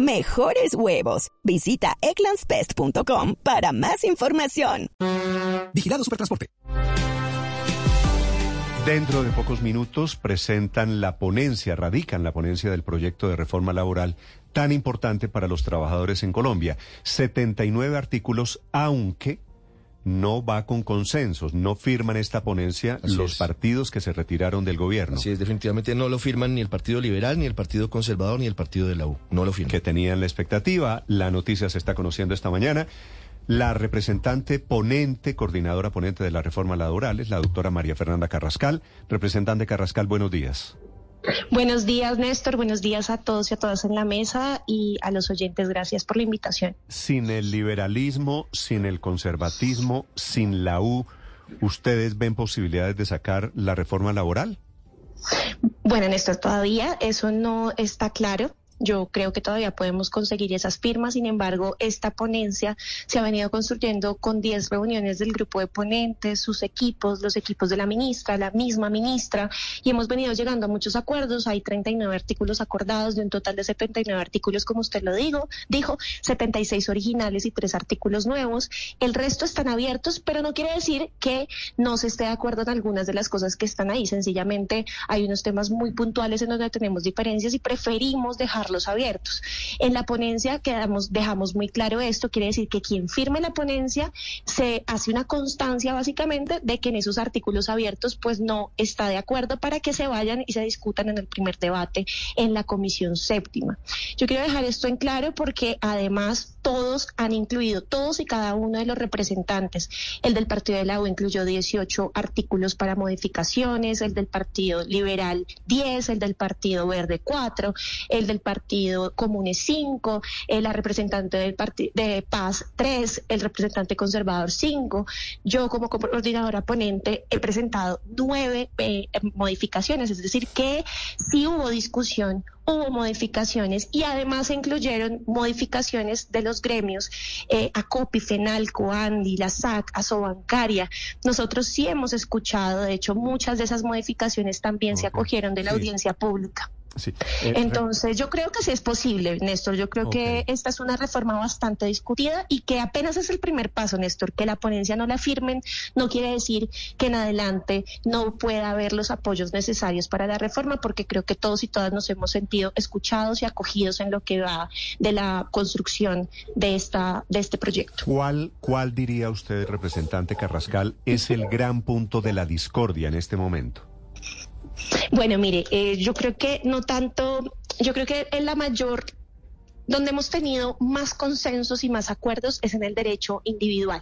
mejores huevos. Visita eclanspest.com para más información. Vigilado Supertransporte. Dentro de pocos minutos presentan la ponencia, radican la ponencia del proyecto de reforma laboral tan importante para los trabajadores en Colombia. 79 artículos, aunque no va con consensos, no firman esta ponencia los partidos que se retiraron del gobierno. Sí, definitivamente no lo firman ni el Partido Liberal, ni el Partido Conservador, ni el Partido de la U. No lo firman. Que tenían la expectativa, la noticia se está conociendo esta mañana. La representante ponente, coordinadora ponente de la reforma laboral, es la doctora María Fernanda Carrascal. Representante Carrascal, buenos días. Buenos días, Néstor. Buenos días a todos y a todas en la mesa y a los oyentes. Gracias por la invitación. Sin el liberalismo, sin el conservatismo, sin la U, ¿ustedes ven posibilidades de sacar la reforma laboral? Bueno, Néstor, todavía eso no está claro. Yo creo que todavía podemos conseguir esas firmas, sin embargo, esta ponencia se ha venido construyendo con 10 reuniones del grupo de ponentes, sus equipos, los equipos de la ministra, la misma ministra, y hemos venido llegando a muchos acuerdos. Hay 39 artículos acordados de un total de 79 artículos, como usted lo dijo, dijo 76 originales y tres artículos nuevos. El resto están abiertos, pero no quiere decir que no se esté de acuerdo en algunas de las cosas que están ahí. Sencillamente hay unos temas muy puntuales en donde tenemos diferencias y preferimos dejar los abiertos. En la ponencia quedamos, dejamos muy claro esto, quiere decir que quien firme la ponencia se hace una constancia básicamente de que en esos artículos abiertos pues no está de acuerdo para que se vayan y se discutan en el primer debate en la comisión séptima. Yo quiero dejar esto en claro porque además todos han incluido, todos y cada uno de los representantes. El del Partido de la U incluyó 18 artículos para modificaciones, el del Partido Liberal 10, el del Partido Verde 4, el del Partido Comune 5, la representante del Partido de Paz 3, el representante conservador 5. Yo como coordinadora ponente he presentado nueve eh, modificaciones, es decir, que si hubo discusión hubo modificaciones y además se incluyeron modificaciones de los gremios eh, ACOPI, FENALCO, ANDI, la SAC, ASOBancaria. Nosotros sí hemos escuchado, de hecho, muchas de esas modificaciones también se acogieron de la audiencia pública. Sí. Eh, Entonces, yo creo que sí es posible, Néstor. Yo creo que esta es una reforma bastante discutida y que apenas es el primer paso, Néstor. Que la ponencia no la firmen no quiere decir que en adelante no pueda haber los apoyos necesarios para la reforma, porque creo que todos y todas nos hemos sentido escuchados y acogidos en lo que va de la construcción de, esta, de este proyecto. ¿Cuál, ¿Cuál diría usted, representante Carrascal, es el gran punto de la discordia en este momento? Bueno, mire, eh, yo creo que no tanto, yo creo que en la mayor donde hemos tenido más consensos y más acuerdos es en el derecho individual.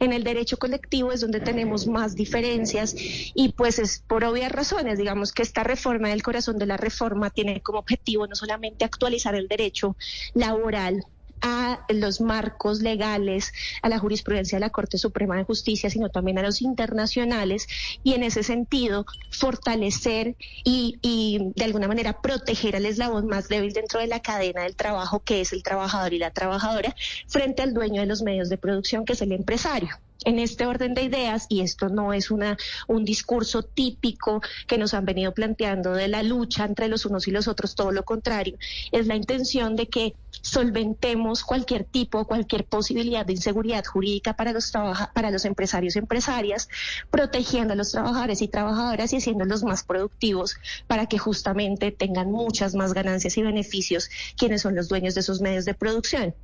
En el derecho colectivo es donde tenemos más diferencias y pues es por obvias razones, digamos que esta reforma del corazón de la reforma tiene como objetivo no solamente actualizar el derecho laboral a los marcos legales, a la jurisprudencia de la Corte Suprema de Justicia, sino también a los internacionales y en ese sentido fortalecer y, de alguna manera proteger al eslabón más débil dentro de la cadena del trabajo, que es el trabajador y la trabajadora, frente al dueño de los medios de producción, que es el empresario. En este orden de ideas, y esto no es una, un discurso típico que nos han venido planteando de la lucha entre los unos y los otros, todo lo contrario, es la intención de que solventemos cualquier tipo, cualquier posibilidad de inseguridad jurídica para los, para los empresarios y empresarias, protegiendo a los trabajadores y trabajadoras y haciéndolos más productivos para que justamente tengan muchas más ganancias y beneficios quienes son los dueños de esos medios de producción.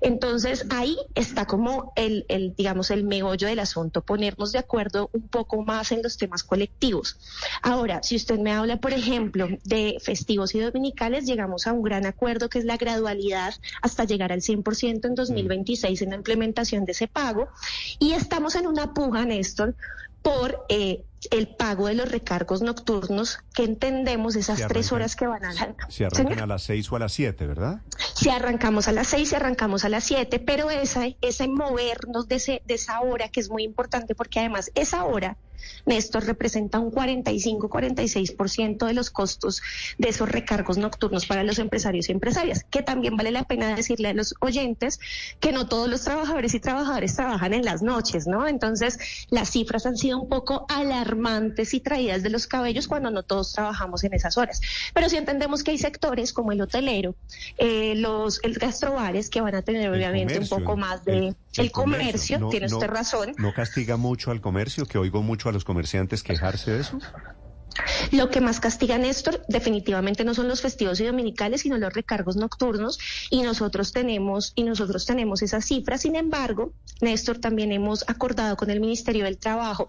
Entonces ahí está como el, el, digamos, el meollo del asunto, ponernos de acuerdo un poco más en los temas colectivos. Ahora, si usted me habla, por ejemplo, de festivos y dominicales, llegamos a un gran acuerdo que es la gradualidad hasta llegar al 100% en 2026 en la implementación de ese pago. Y estamos en una puja, Néstor, por eh, el pago de los recargos nocturnos, que entendemos esas tres horas que van a... Se arrancan a las seis o a las siete, ¿verdad? Si arrancamos a las seis, si arrancamos a las siete, pero esa, ese movernos de, ese, de esa hora que es muy importante porque además esa hora Néstor representa un 45-46% de los costos de esos recargos nocturnos para los empresarios y empresarias, que también vale la pena decirle a los oyentes que no todos los trabajadores y trabajadores trabajan en las noches, ¿no? Entonces, las cifras han sido un poco alarmantes y traídas de los cabellos cuando no todos trabajamos en esas horas. Pero sí entendemos que hay sectores como el hotelero, eh, los el gastrobares que van a tener obviamente un poco más de el, comercio, tiene usted razón. ¿No castiga mucho al comercio que oigo mucho a los comerciantes quejarse de eso? Lo que más castiga Néstor definitivamente no son los festivos y dominicales, sino los recargos nocturnos y nosotros tenemos y nosotros tenemos esas cifras. Sin embargo, Néstor también hemos acordado con el Ministerio del Trabajo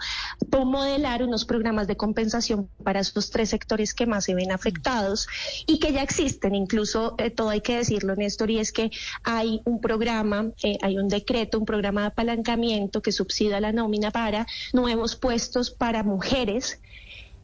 por modelar unos programas de compensación para estos tres sectores que más se ven afectados y que ya existen. Incluso eh, todo hay que decirlo, Néstor, y es que hay un programa, eh, hay un decreto, un programa de apalancamiento que subsidia la nómina para nuevos puestos para mujeres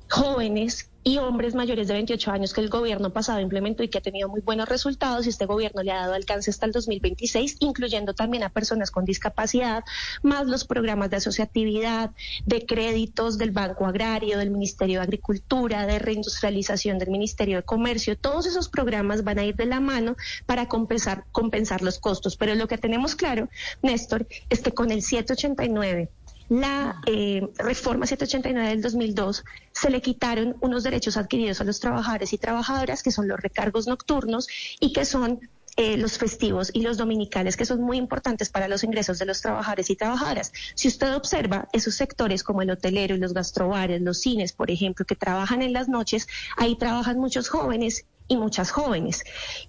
jóvenes y hombres mayores de 28 años que el gobierno pasado implementó y que ha tenido muy buenos resultados y este gobierno le ha dado alcance hasta el 2026, incluyendo también a personas con discapacidad, más los programas de asociatividad, de créditos del Banco Agrario, del Ministerio de Agricultura, de reindustrialización del Ministerio de Comercio. Todos esos programas van a ir de la mano para compensar, compensar los costos. Pero lo que tenemos claro, Néstor, es que con el 789 la eh, reforma 789 del 2002 se le quitaron unos derechos adquiridos a los trabajadores y trabajadoras, que son los recargos nocturnos y que son eh, los festivos y los dominicales, que son muy importantes para los ingresos de los trabajadores y trabajadoras. Si usted observa esos sectores como el hotelero y los gastrobares, los cines, por ejemplo, que trabajan en las noches, ahí trabajan muchos jóvenes y muchas jóvenes.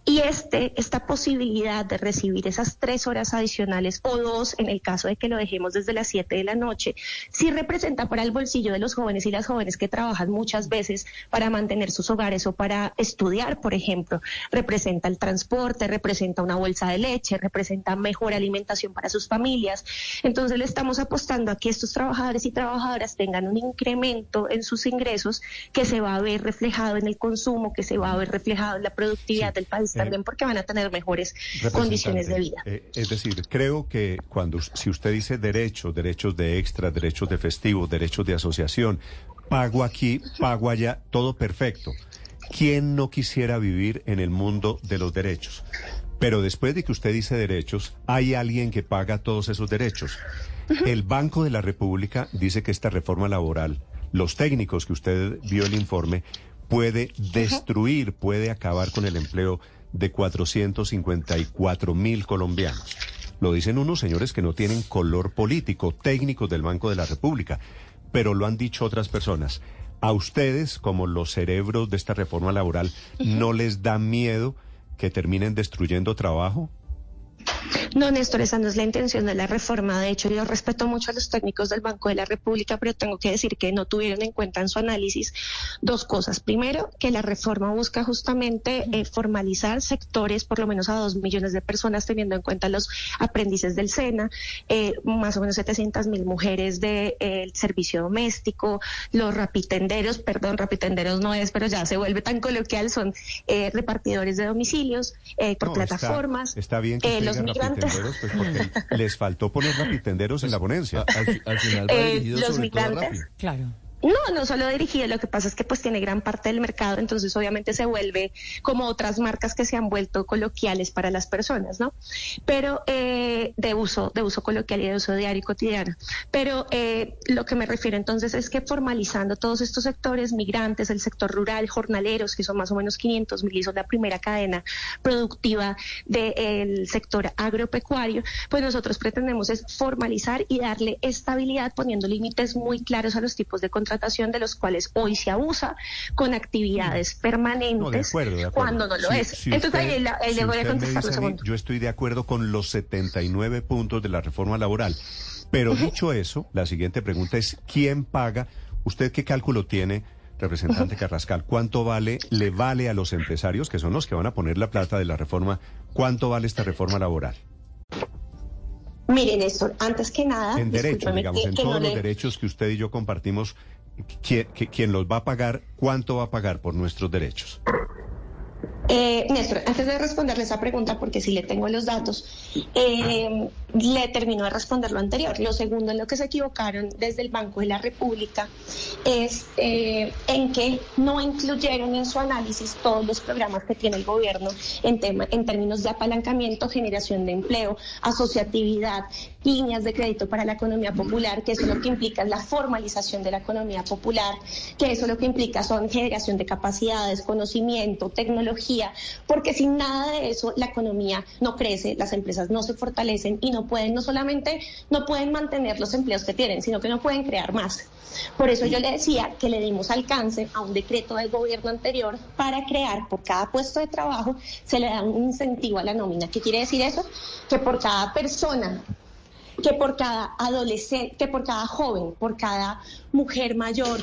Y este, esta posibilidad de recibir esas tres horas adicionales o dos, en el caso de que lo dejemos desde las siete de la noche, sí representa para el bolsillo de los jóvenes y las jóvenes que trabajan muchas veces para mantener sus hogares o para estudiar, por ejemplo, representa el transporte, representa una bolsa de leche, representa mejor alimentación para sus familias. Entonces le estamos apostando a que estos trabajadores y trabajadoras tengan un incremento en sus ingresos que se va a ver reflejado en el consumo, que se va a ver reflejado reflejado la productividad del país eh, también porque van a tener mejores condiciones de vida. Eh, es decir, creo que cuando si usted dice derechos, derechos de extra, derechos de festivo, derechos de asociación, pago aquí, pago allá, todo perfecto. ¿Quién no quisiera vivir en el mundo de los derechos? Pero después de que usted dice derechos, hay alguien que paga todos esos derechos. El Banco de la República dice que esta reforma laboral, los técnicos que usted vio el informe, puede destruir, puede acabar con el empleo de 454 mil colombianos. Lo dicen unos señores que no tienen color político, técnicos del Banco de la República, pero lo han dicho otras personas. A ustedes, como los cerebros de esta reforma laboral, ¿no les da miedo que terminen destruyendo trabajo? No, Néstor, esa no es la intención de la reforma. De hecho, yo respeto mucho a los técnicos del Banco de la República, pero tengo que decir que no tuvieron en cuenta en su análisis dos cosas. Primero, que la reforma busca justamente eh, formalizar sectores, por lo menos a dos millones de personas, teniendo en cuenta los aprendices del SENA, eh, más o menos 700 mil mujeres del eh, servicio doméstico, los rapitenderos, perdón, rapitenderos no es, pero ya se vuelve tan coloquial, son repartidores de domicilios por plataformas. Está, bien que los migrantes pues porque les faltó poner rapitenderos en la ponencia. Al, final va eh, los migrantes. Claro. No, no solo dirigido, lo que pasa es que pues tiene gran parte del mercado, entonces obviamente se vuelve como otras marcas que se han vuelto coloquiales para las personas, ¿no? Pero eh, de uso, de uso coloquial y de uso diario y cotidiano. Pero eh, lo que me refiero entonces es que formalizando todos estos sectores, migrantes, el sector rural, jornaleros, que son más o menos 500 mil y son la primera cadena productiva del sector agropecuario, pues nosotros pretendemos es formalizar y darle estabilidad poniendo límites muy claros a los tipos de contratación de los cuales hoy se abusa con actividades permanentes cuando no lo es. Entonces ahí, le voy a contestar un segundo. Yo estoy de acuerdo con los 79 puntos de la reforma laboral. Pero dicho eso, la siguiente pregunta es, ¿quién paga? ¿Usted qué cálculo tiene, representante Carrascal? ¿Cuánto vale, le vale a los empresarios, que son los que van a poner la plata de la reforma, cuánto vale esta reforma laboral? Miren, Néstor, antes que nada... En derechos, digamos, en todos los derechos que usted y yo compartimos, ¿quién, los va a pagar? ¿Cuánto va a pagar por nuestros derechos? Eh, Néstor, antes de responderle esa pregunta, porque si le tengo los datos, eh, le termino de responder lo anterior. Lo segundo en lo que se equivocaron desde el Banco de la República es eh, en que no incluyeron en su análisis todos los programas que tiene el gobierno en, tema, en términos de apalancamiento, generación de empleo, asociatividad, líneas de crédito para la economía popular, que eso lo que implica es la formalización de la economía popular, que eso lo que implica son generación de capacidades, conocimiento, tecnología, porque sin nada de eso la economía no crece, las empresas no se fortalecen y no pueden, no solamente no pueden mantener los empleos que tienen, sino que no pueden crear más. Por eso yo le decía que le dimos alcance a un decreto del gobierno anterior para crear por cada puesto de trabajo se le da un incentivo a la nómina. ¿Qué quiere decir eso? Que por cada persona que por cada adolescente, que por cada joven, por cada mujer mayor,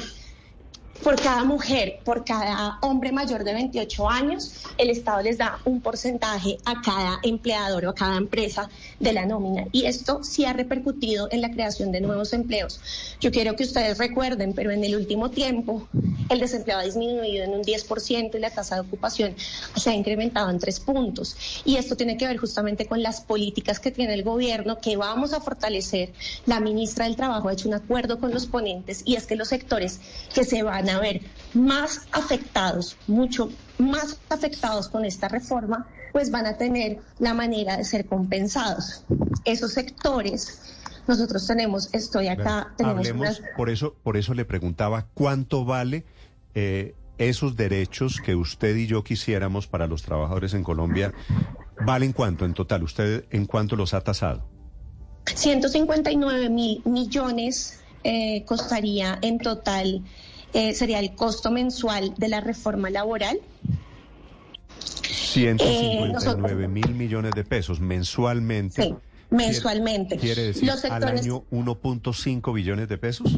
por cada mujer, por cada hombre mayor de 28 años, el Estado les da un porcentaje a cada empleador o a cada empresa de la nómina. Y esto sí ha repercutido en la creación de nuevos empleos. Yo quiero que ustedes recuerden, pero en el último tiempo el desempleo ha disminuido en un 10% y la tasa de ocupación se ha incrementado en tres puntos. Y esto tiene que ver justamente con las políticas que tiene el gobierno que vamos a fortalecer. La ministra del Trabajo ha hecho un acuerdo con los ponentes y es que los sectores que se van a ver más afectados, mucho más afectados con esta reforma, pues van a tener la manera de ser compensados. Esos sectores nosotros tenemos, estoy acá, tenemos Hablemos, por eso, por eso le preguntaba cuánto vale eh, esos derechos que usted y yo quisiéramos para los trabajadores en Colombia, ¿valen cuánto en total? ¿Usted en cuánto los ha tasado? 159 mil millones eh, costaría en total, eh, sería el costo mensual de la reforma laboral. 159 mil millones de pesos mensualmente. Sí, mensualmente. ¿Quiere decir Los sectores... al año 1.5 billones de pesos?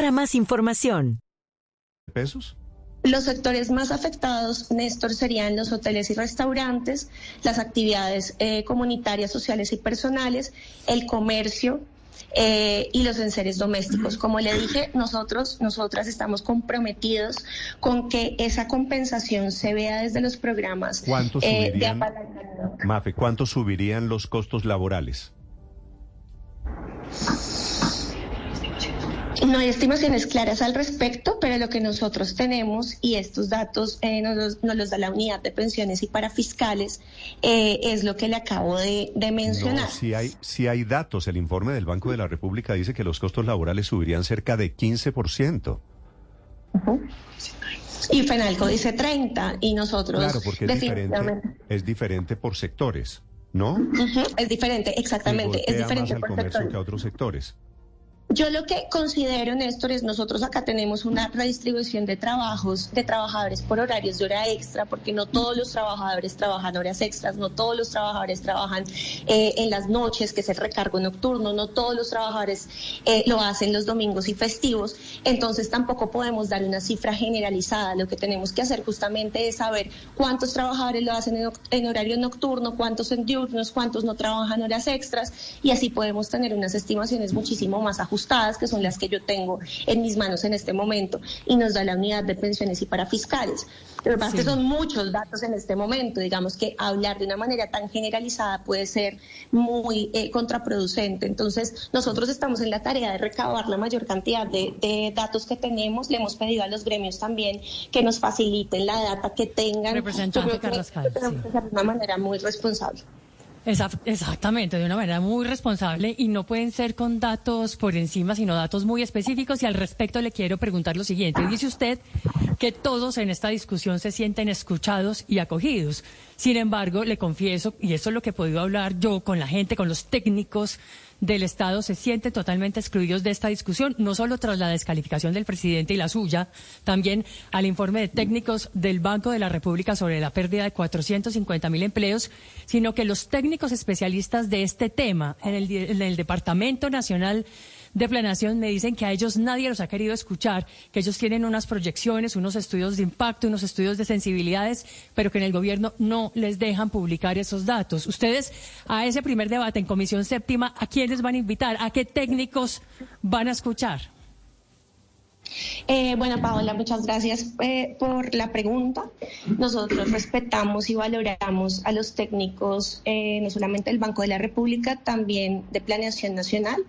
para más información. ¿Pesos? Los sectores más afectados, Néstor, serían los hoteles y restaurantes, las actividades eh, comunitarias, sociales y personales, el comercio, eh, y los enseres domésticos. Como le dije, nosotros, nosotras estamos comprometidos con que esa compensación se vea desde los programas ¿Cuánto eh, subirían, Mafe, ¿cuánto subirían los costos laborales? No hay estimaciones claras al respecto, pero lo que nosotros tenemos, y estos datos eh, nos, los, da la unidad de pensiones y para fiscales, eh, es lo que le acabo de, mencionar. No, si hay, si hay datos, el informe del Banco de la República dice que los costos laborales subirían cerca de 15%. Y Fenalco dice 30 y nosotros claro, porque es diferente, es diferente por sectores, ¿no? Es diferente, exactamente, es diferente por sectores. que a otros sectores. Yo lo que considero, Néstor, es nosotros acá tenemos una redistribución de trabajos, de trabajadores por horarios de hora extra, porque no todos los trabajadores trabajan horas extras, no todos los trabajadores trabajan eh, en las noches, que es el recargo nocturno, no todos los trabajadores eh, lo hacen los domingos y festivos. Entonces tampoco podemos dar una cifra generalizada. Lo que tenemos que hacer justamente es saber cuántos trabajadores lo hacen en, en horario nocturno, cuántos en diurnos, cuántos no trabajan horas extras, y así podemos tener unas estimaciones muchísimo más ajustadas que son las que yo tengo en mis manos en este momento, y nos da la unidad de pensiones y para fiscales. Pero más que son muchos datos en este momento, digamos que hablar de una manera tan generalizada puede ser muy eh, contraproducente. Entonces, nosotros estamos en la tarea de recabar la mayor cantidad de, datos que tenemos. Le hemos pedido a los gremios también que nos faciliten la data que tengan. Representante Carrascal. De una manera muy responsable. Exactamente, de una manera muy responsable y no pueden ser con datos por encima, sino datos muy específicos. Y al respecto le quiero preguntar lo siguiente. Dice usted que todos en esta discusión se sienten escuchados y acogidos. Sin embargo, le confieso, y eso es lo que he podido hablar yo con la gente, con los técnicos del Estado se sienten totalmente excluidos de esta discusión, no solo tras la descalificación del presidente y la suya, también al informe de técnicos del Banco de la República sobre la pérdida de 450 mil empleos, sino que los técnicos especialistas de este tema en el, en el Departamento Nacional de Planeación me dicen que a ellos nadie los ha querido escuchar, que ellos tienen unas proyecciones, unos estudios de impacto, unos estudios de sensibilidades, pero que en el gobierno no les dejan publicar esos datos. Ustedes a ese primer debate en Comisión Séptima, ¿a quiénes van a invitar? ¿A qué técnicos van a escuchar? Eh, bueno, Paola, muchas gracias eh, por la pregunta. Nosotros respetamos y valoramos a los técnicos, eh, no solamente del Banco de la República, también de Planeación Nacional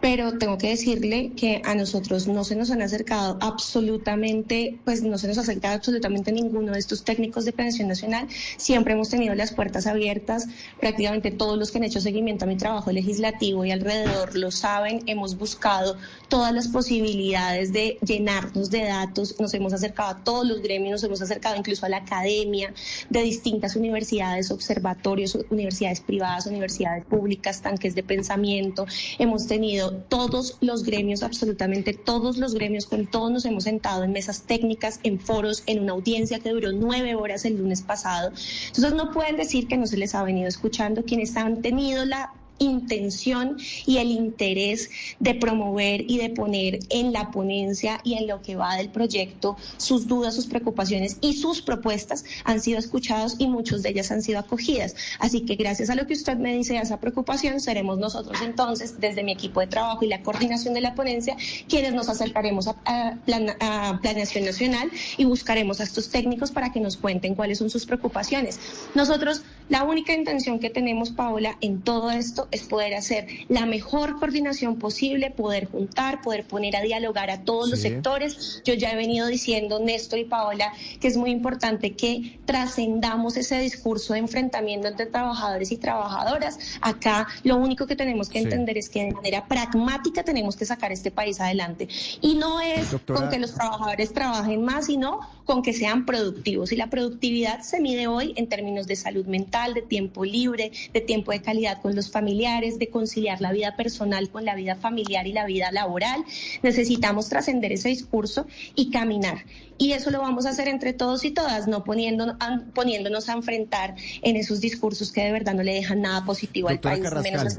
pero tengo que decirle que a nosotros no se nos han acercado absolutamente, pues no se nos ha acercado absolutamente ninguno de estos técnicos de planeación nacional. Siempre hemos tenido las puertas abiertas, prácticamente todos los que han hecho seguimiento a mi trabajo legislativo y alrededor lo saben, hemos buscado todas las posibilidades de llenarnos de datos, nos hemos acercado a todos los gremios, nos hemos acercado incluso a la academia de distintas universidades, observatorios, universidades privadas, universidades públicas, tanques de pensamiento, hemos tenido todos los gremios, absolutamente todos los gremios, con todos nos hemos sentado en mesas técnicas, en foros, en una audiencia que duró nueve horas el lunes pasado. Entonces no pueden decir que no se les ha venido escuchando quienes han tenido la intención y el interés de promover y de poner en la ponencia y en lo que va del proyecto sus dudas, sus preocupaciones y sus propuestas han sido escuchados y muchas de ellas han sido acogidas. Así que gracias a lo que usted me dice, a esa preocupación, seremos nosotros entonces, desde mi equipo de trabajo y la coordinación de la ponencia, quienes nos acercaremos a, a Planeación Nacional y buscaremos a estos técnicos para que nos cuenten cuáles son sus preocupaciones. Nosotros, la única intención que tenemos, Paola, en todo esto es poder hacer la mejor coordinación posible, poder juntar, poder poner a dialogar a todos los sectores. Yo ya he venido diciendo, Néstor y Paola, que es muy importante que trascendamos ese discurso de enfrentamiento entre trabajadores y trabajadoras. Acá lo único que tenemos que entender es que de manera pragmática tenemos que sacar este país adelante. Y no es con que los trabajadores trabajen más, sino con que sean productivos. Y la productividad se mide hoy en términos de salud mental, de tiempo libre, de tiempo de calidad con los familiares de conciliar la vida personal con la vida familiar y la vida laboral. Necesitamos trascender ese discurso y caminar. Y eso lo vamos a hacer entre todos y todas, no poniéndonos a, poniéndonos a enfrentar en esos discursos que de verdad no le dejan nada positivo al país, menos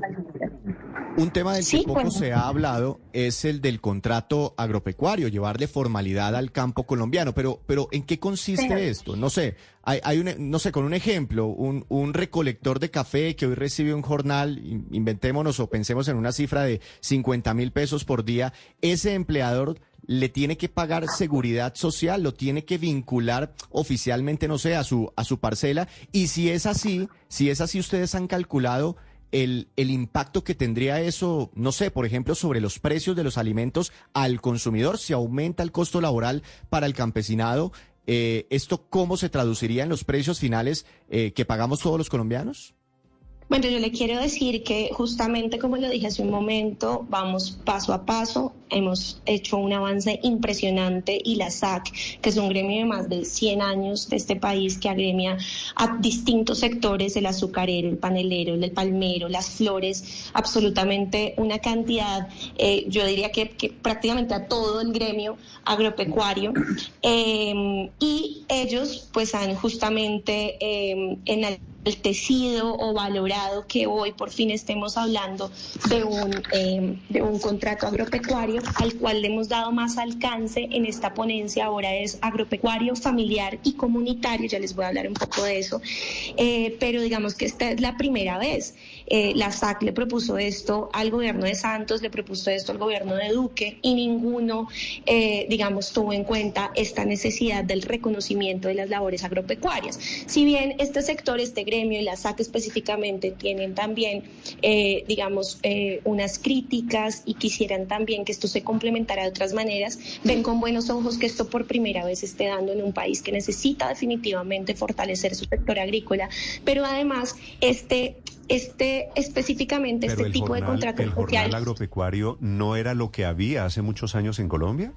Un tema del que poco se ha hablado es el del contrato agropecuario, llevarle formalidad al campo colombiano. Pero, pero ¿en qué consiste esto? No sé, hay, hay un, no sé, con un ejemplo, un, un recolector de café que hoy recibe un jornal, inventémonos o pensemos en una cifra de 50 mil pesos por día, ese empleador le tiene que pagar seguridad social, lo tiene que vincular oficialmente, no sé, a su, a su parcela. Y si es así, si es así, ustedes han calculado el, el impacto que tendría eso, no sé, por ejemplo, sobre los precios de los alimentos al consumidor, si aumenta el costo laboral para el campesinado. Eh, ¿Esto cómo se traduciría en los precios finales eh, que pagamos todos los colombianos? Bueno, yo le quiero decir que justamente como lo dije hace un momento, vamos paso a paso, hemos hecho un avance impresionante y la SAC, que es un gremio de más de 100 años de este país que agremia a distintos sectores, el azucarero, el panelero, el palmero, las flores, absolutamente una cantidad, eh, yo diría que, prácticamente a todo el gremio agropecuario. Eh, y ellos pues han justamente eh, en el el tejido o valorado que hoy por fin estemos hablando de un, eh, de un contrato agropecuario al cual le hemos dado más alcance en esta ponencia. Ahora es agropecuario, familiar y comunitario. Ya les voy a hablar un poco de eso. Eh, pero digamos que esta es la primera vez. Eh, la SAC le propuso esto al gobierno de Santos, le propuso esto al gobierno de Duque y ninguno, digamos, tuvo en cuenta esta necesidad del reconocimiento de las labores agropecuarias. Si bien este sector, este y la SAC específicamente tienen también, eh, digamos, eh, unas críticas y quisieran también que esto se complementara de otras maneras, ven con buenos ojos que esto por primera vez esté dando en un país que necesita definitivamente fortalecer su sector agrícola, pero además este este específicamente este tipo de contrato el jornal agropecuario no era lo que había hace muchos años en Colombia?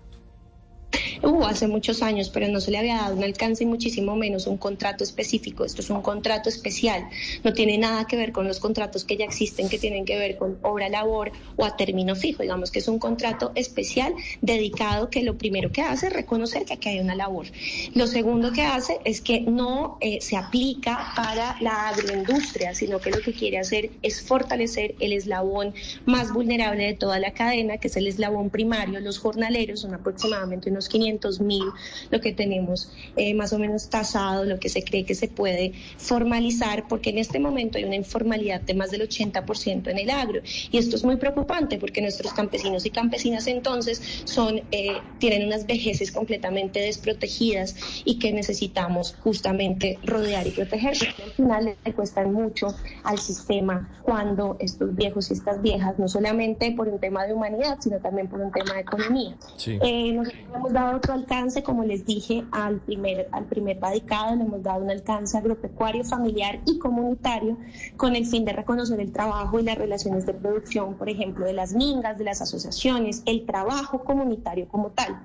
Hubo hace muchos años, pero no se le había dado un alcance y muchísimo menos un contrato específico. Esto es un contrato especial, no tiene nada que ver con los contratos que ya existen, que tienen que ver con obra labor o a término fijo. Digamos que es un contrato especial dedicado que lo primero que hace es reconocer que aquí hay una labor. Lo segundo que hace es que no eh, se aplica para la agroindustria, sino que lo que quiere hacer es fortalecer el eslabón más vulnerable de toda la cadena, que es el eslabón primario, los jornaleros, son aproximadamente unos 500 mil, lo que tenemos eh, más o menos tasado, lo que se cree que se puede formalizar, porque en este momento hay una informalidad de más del 80% en el agro. Y esto es muy preocupante porque nuestros campesinos y campesinas entonces son, eh, tienen unas vejeces completamente desprotegidas y que necesitamos justamente rodear y proteger. Porque al final le cuestan mucho al sistema cuando estos viejos y estas viejas, no solamente por un tema de humanidad, sino también por un tema de economía. Eh, nosotros hemos dado otro alcance, como les dije, al primer, al primer radicado, le hemos dado un alcance agropecuario, familiar y comunitario con el fin de reconocer el trabajo y las relaciones de producción, por ejemplo, de las mingas, de las asociaciones, el trabajo comunitario como tal.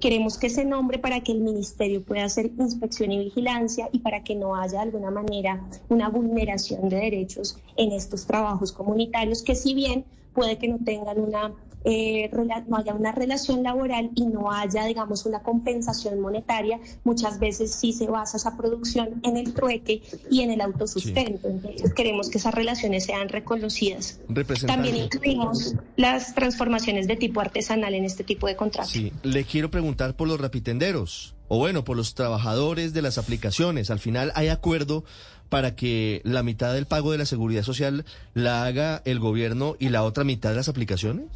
Queremos que se nombre para que el ministerio pueda hacer inspección y vigilancia y para que no haya de alguna manera una vulneración de derechos en estos trabajos comunitarios que si bien puede que no tengan una eh, no haya una relación laboral y no haya, digamos, una compensación monetaria, muchas veces sí se basa esa producción en el trueque y en el autosustento. Entonces queremos que esas relaciones sean reconocidas. También incluimos las transformaciones de tipo artesanal en este tipo de contratos. Sí, le quiero preguntar por los rapitenderos o bueno, por los trabajadores de las aplicaciones. Al final hay acuerdo para que la mitad del pago de la seguridad social la haga el gobierno y la otra mitad de las aplicaciones.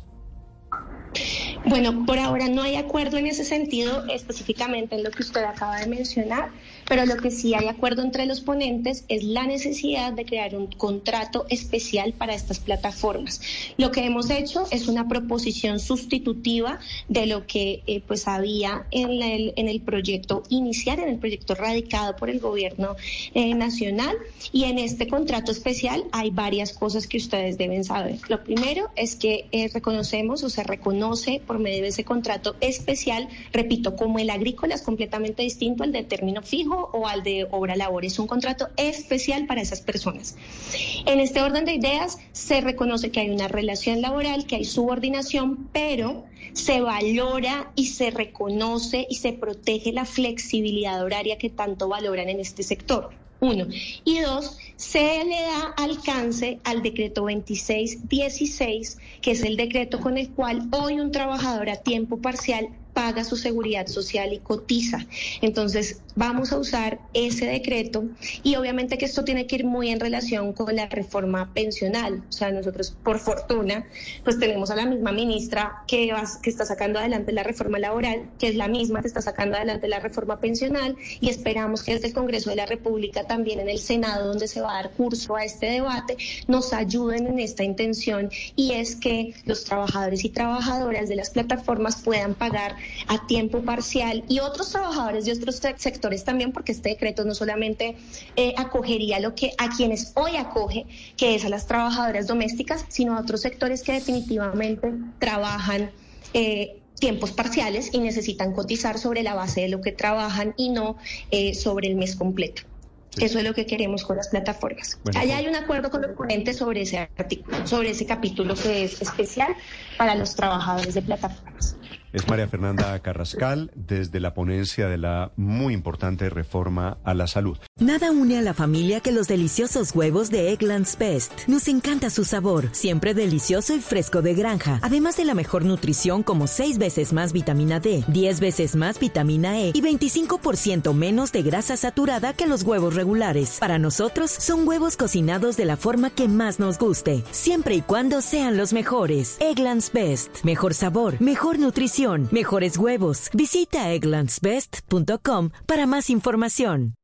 Okay. Bueno, por ahora no hay acuerdo en ese sentido específicamente en lo que usted acaba de mencionar, pero lo que sí hay acuerdo entre los ponentes es la necesidad de crear un contrato especial para estas plataformas. Lo que hemos hecho es una proposición sustitutiva de lo que eh, pues había en el, en el proyecto inicial, en el proyecto radicado por el gobierno eh, nacional y en este contrato especial hay varias cosas que ustedes deben saber. Lo primero es que eh, reconocemos o se reconoce por medio de ese contrato especial, repito, como el agrícola es completamente distinto al de término fijo o al de obra labor, es un contrato especial para esas personas. En este orden de ideas se reconoce que hay una relación laboral, que hay subordinación, pero se valora y se reconoce y se protege la flexibilidad horaria que tanto valoran en este sector. Uno. Y dos, se le da alcance al decreto 2616, que es el decreto con el cual hoy un trabajador a tiempo parcial paga su seguridad social y cotiza. Entonces, vamos a usar ese decreto y obviamente que esto tiene que ir muy en relación con la reforma pensional. O sea, nosotros, por fortuna, pues tenemos a la misma ministra que, que está sacando adelante la reforma laboral, que es la misma que está sacando adelante la reforma pensional y esperamos que desde el Congreso de la República, también en el Senado, donde se va a dar curso a este debate, nos ayuden en esta intención y es que los trabajadores y trabajadoras de las plataformas puedan pagar a tiempo parcial y otros trabajadores de otros sectores también, porque este decreto no solamente eh, acogería lo que a quienes hoy acoge, que es a las trabajadoras domésticas, sino a otros sectores que definitivamente trabajan. Eh, tiempos parciales y necesitan cotizar sobre la base de lo que trabajan y no eh, sobre el mes completo. Eso es lo que queremos con las plataformas. Allá hay un acuerdo con los ponentes sobre ese artículo, sobre ese capítulo que es especial para los trabajadores de plataformas. Es María Fernanda Carrascal desde la ponencia de la muy importante reforma a la salud. Nada une a la familia que los deliciosos huevos de Eggland's Best. Nos encanta su sabor, siempre delicioso y fresco de granja. Además de la mejor nutrición como 6 veces más vitamina D, 10 veces más vitamina E y 25% menos de grasa saturada que los huevos regulares. Para nosotros son huevos cocinados de la forma que más nos guste, siempre y cuando sean los mejores. Eggland's Best. Mejor sabor, mejor nutrición, mejores huevos. Visita egglandsbest.com para más información.